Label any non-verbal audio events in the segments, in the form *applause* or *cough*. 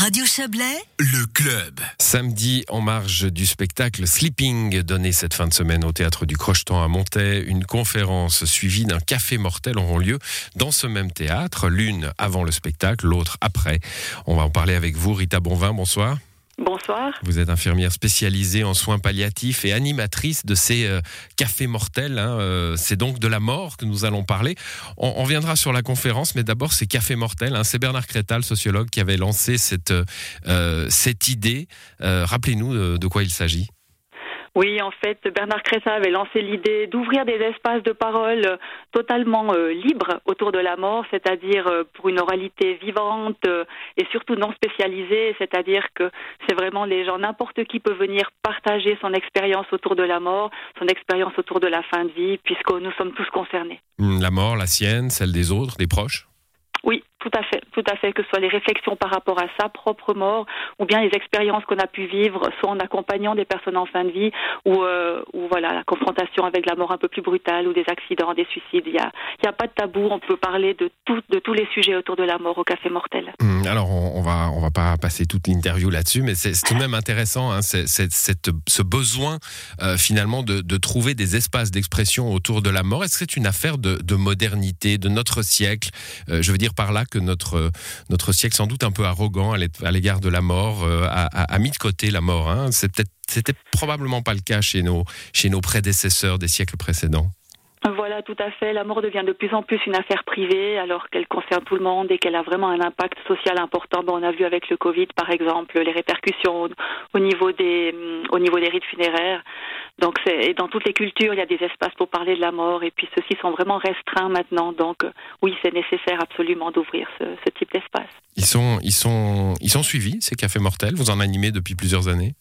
Radio Chablais, le club. Samedi, en marge du spectacle Sleeping, donné cette fin de semaine au théâtre du Crochetan à Montaix, une conférence suivie d'un café mortel auront lieu dans ce même théâtre, l'une avant le spectacle, l'autre après. On va en parler avec vous, Rita Bonvin, bonsoir. Bonsoir. Vous êtes infirmière spécialisée en soins palliatifs et animatrice de ces euh, cafés mortels. Hein, euh, c'est donc de la mort que nous allons parler. On, viendra sur la conférence, mais d'abord ces cafés mortels. Hein, c'est Bernard Crétal, sociologue, qui avait lancé cette, euh, cette idée. Rappelez-nous de quoi il s'agit. Oui, en fait, Bernard Cressa avait lancé l'idée d'ouvrir des espaces de parole euh, totalement euh, libres autour de la mort, c'est-à-dire euh, pour une oralité vivante euh, et surtout non spécialisée, c'est-à-dire que c'est vraiment les gens, n'importe qui peut venir partager son expérience autour de la mort, son expérience autour de la fin de vie, puisque nous sommes tous concernés. La mort, la sienne, celle des autres, des proches? Oui, tout à fait, tout à fait, que ce soit les réflexions par rapport à sa propre mort, ou bien les expériences qu'on a pu vivre, soit en accompagnant des personnes en fin de vie, ou, euh, voilà, la confrontation avec la mort un peu plus brutale, ou des accidents, des suicides. Il n'y a, pas de tabou, on peut parler de, tous les sujets autour de la mort au Café Mortel. Hum, Alors, on, on va pas passer toute l'interview là-dessus, mais c'est tout de même intéressant, hein, ce besoin euh, finalement de, trouver des espaces d'expression autour de la mort. Est-ce que c'est une affaire de, de modernité, de notre siècle? Euh, Je veux dire par là que notre notre siècle, sans doute un peu arrogant à l'é- à l'égard de la mort, euh, a, a mis de côté la mort. Hein. C'était probablement pas le cas chez nos prédécesseurs des siècles précédents. Voilà, tout à fait. La mort devient de plus en plus une affaire privée, alors qu'elle concerne tout le monde et qu'elle a vraiment un impact social important. On a vu avec le Covid, par exemple, les répercussions au, au niveau des hum, au niveau des rites funéraires. Donc, et dans toutes les cultures, il y a des espaces pour parler de la mort, et puis ceux-ci sont vraiment restreints maintenant. Donc, euh, oui, c'est nécessaire absolument d'ouvrir ce, ce type d'espace. Ils sont ils sont ils sont suivis ces cafés mortels. Vous en animez depuis plusieurs années.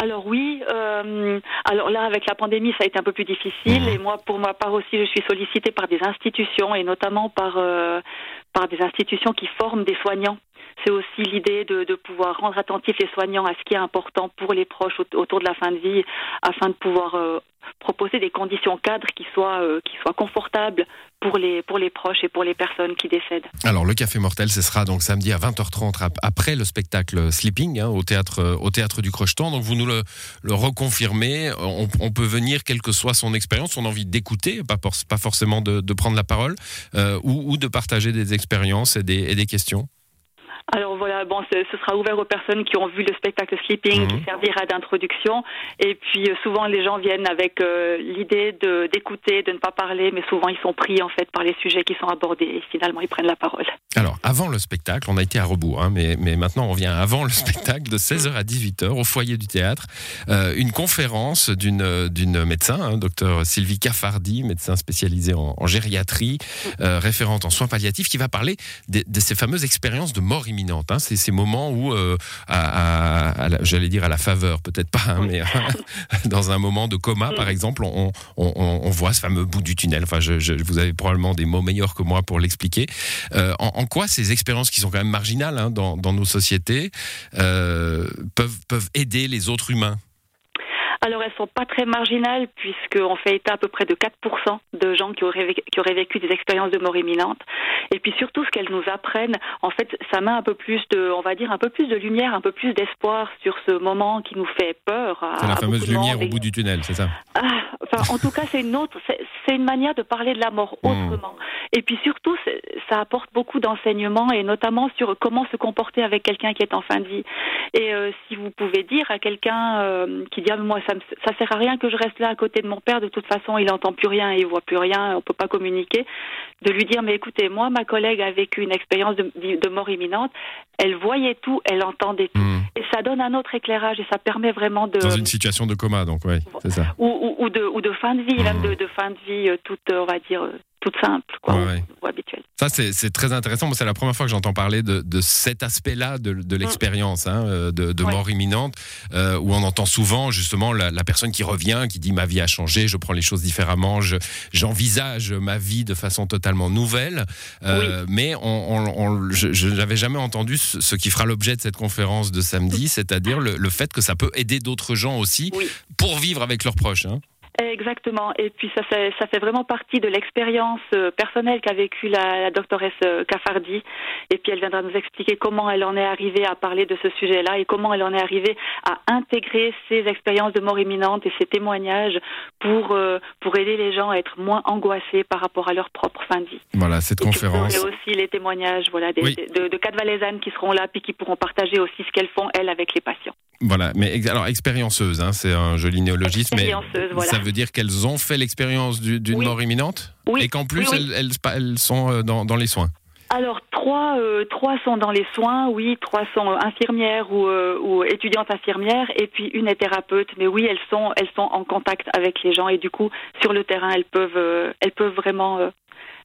Alors oui, euh, alors là avec la pandémie ça a été un peu plus difficile Mhm. et moi pour ma part aussi je suis sollicitée par des institutions et notamment par euh, par des institutions qui forment des soignants. C'est aussi l'idée de, pouvoir rendre attentifs les soignants à ce qui est important pour les proches aut- autour de la fin de vie afin de pouvoir euh, proposer des conditions cadres qui soient euh, qui soient confortables pour les pour les proches et pour les personnes qui décèdent. Alors le café mortel, ce sera donc samedi à 20h30 ap- après le spectacle Sleeping hein, au théâtre euh, au théâtre du Crochetan. Donc vous nous le, reconfirmez. On, peut venir quelle que soit son expérience, son envie d'écouter, pas, pas forcément de, prendre la parole ou, ou de partager des expériences et des, et des questions. Alors voilà, bon, ce, ce sera ouvert aux personnes qui ont vu le spectacle Sleeping, Mhm. qui servira d'introduction. Et puis euh, souvent les gens viennent avec euh, l'idée de d'écouter, de ne pas parler, mais souvent ils sont pris en fait par les sujets qui sont abordés et finalement ils prennent la parole. Alors avant le spectacle, on a été à rebours, hein, mais, mais maintenant on vient avant le spectacle de 16h à 18h au foyer du théâtre. Euh, une conférence d'une d'une médecin, hein, docteur Sylvie Caffardi, médecin spécialisée en, en gériatrie, euh, référente en soins palliatifs, qui va parler de, de ces fameuses expériences de mort imminente. Hein, c'est ces moments où, euh, à, à- à la- j'allais dire à la faveur, peut-être pas, hein, mais *laughs* dans un moment de coma, par exemple, on, on, on- on voit ce fameux bout du tunnel. Enfin, je, je- vous avez probablement des mots meilleurs que moi pour l'expliquer. Euh, en, en quoi ces expériences qui sont quand même marginales hein, dans, dans nos sociétés euh, peuvent, peuvent aider les autres humains Alors elles sont pas très marginales puisqu'on fait état à peu près de 4% de gens qui auraient, vécu, qui auraient vécu des expériences de mort imminente. Et puis surtout ce qu'elles nous apprennent, en fait, ça met un peu plus de, on va dire un peu plus de lumière, un peu plus d'espoir sur ce moment qui nous fait peur. C'est la fameuse lumière monde au bout du tunnel, c'est ça Ah, enfin, en tout cas, c'est une autre, c'est une manière de parler de la mort Mm. autrement. Et puis surtout, ça apporte beaucoup d'enseignements et notamment sur comment se comporter avec quelqu'un qui est en fin de vie. Et euh, si vous pouvez dire à quelqu'un euh, qui dit ah, mais moi ça, me, ça sert à rien que je reste là à côté de mon père, de toute façon il entend plus rien, il voit plus rien, on peut pas communiquer, de lui dire mais écoutez moi ma collègue a vécu une expérience de, de mort imminente, elle voyait tout, elle entendait tout, Hmm. et ça donne un autre éclage et ça permet vraiment de Dans une situation de coma, donc, oui, c'est ça. ou, ou, ou de, ou de fin de vie, même Mhm. de, de fin de vie euh, toute, on va dire, toute simple, quoi, Ouais, ou- ouais. ou habituelle. Ça, c'est très intéressant. Moi, c'est la première fois que j'entends parler de, de cet aspect-là de, de l'expérience hein, euh, de, de Ouais. mort imminente, euh, où on entend souvent justement la, la personne qui revient, qui dit ma vie a changé, je prends les choses différemment, je- j'envisage ma vie de façon totalement nouvelle. Euh, Mais on, on- on- je je n'avais jamais entendu ce, ce qui fera l'objet de cette conférence de samedi, c'est-à-dire le, le fait que ça peut aider d'autres gens aussi Oui. pour vivre avec leurs proches. hein. Exactement. Et puis ça, fait, ça fait vraiment partie de l'expérience euh, personnelle qu'a vécue la, la doctoresse euh, Cafardi. Et puis elle viendra nous expliquer comment elle en est arrivée à parler de ce sujet-là et comment elle en est arrivée à intégrer ces expériences de mort imminente et ces témoignages pour, euh, pour aider les gens à être moins angoissés par rapport à leur propre fin de vie. Voilà, cette conférence. Et aussi les témoignages voilà, des, de, de quatre valaisannes qui seront là puis qui pourront partager aussi ce qu'elles font, elles, avec les patients. Voilà, mais alors expérienceuse, hein, c'est un joli néologisme, mais ça veut dire qu'elles ont fait l'expérience d'une mort imminente oui. et qu'en plus elles, elles, sont euh, dans, dans les soins. Alors trois, euh, trois sont dans les soins, oui, trois sont infirmières ou, euh, ou, étudiantes infirmières, et puis une est thérapeute. Mais oui, elles sont, elles sont en contact avec les gens et du coup sur le terrain, elles peuvent, euh, elles peuvent vraiment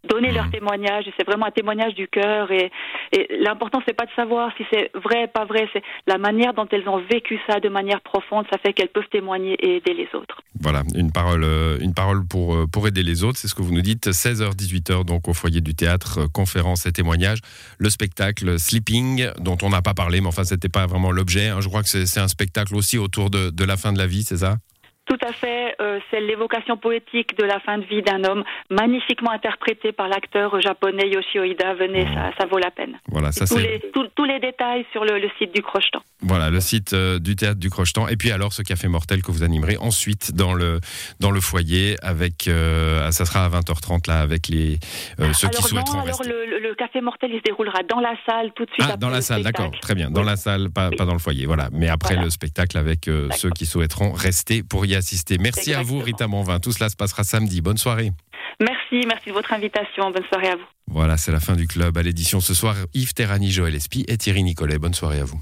donner leur mmh. témoignage. C'est vraiment un témoignage du cœur. Et, et l'important, c'est pas de savoir si c'est vrai, pas vrai. C'est la manière dont elles ont vécu ça de manière profonde. Ça fait qu'elles peuvent témoigner et aider les autres. Voilà, une parole, euh, une parole pour, euh, pour aider les autres. C'est ce que vous nous dites. 16h, 18h, donc au foyer du théâtre, euh, conférence et témoignage. Le spectacle Sleeping, dont on n'a pas parlé, mais enfin, c'était pas vraiment l'objet. Hein. Je crois que c'est un spectacle aussi autour de, de la fin de la vie, c'est ça? Tout à fait, euh, c'est l'évocation poétique de la fin de vie d'un homme, magnifiquement interprété par l'acteur japonais Yoshio Ida. Venez, ça, ça, vaut la peine. Voilà, ça tous, les, tous, les détails sur le, le, site du Crochetan. Voilà, le site euh, du théâtre du Crochetan. Et puis alors, ce café mortel que vous animerez ensuite dans le, dans le foyer avec, euh, ça sera à 20h30 là, avec les, ceux alors qui souhaiteront non, alors le, le, café mortel, il se déroulera dans la salle tout de suite. Ah, dans la salle, d'accord, très bien. Dans oui. la salle, pas, dans le foyer, voilà. Mais après voilà. le spectacle avec ceux qui souhaiteront rester pour y assister. Merci Exactement. à vous, Rita Monvin. Tout cela se passera samedi. Bonne soirée. Merci, merci de votre invitation. Bonne soirée à vous. Voilà, c'est la fin du club. À l'édition ce soir, Yves Terrani, Joël Espy et Thierry Nicolet. Bonne soirée à vous.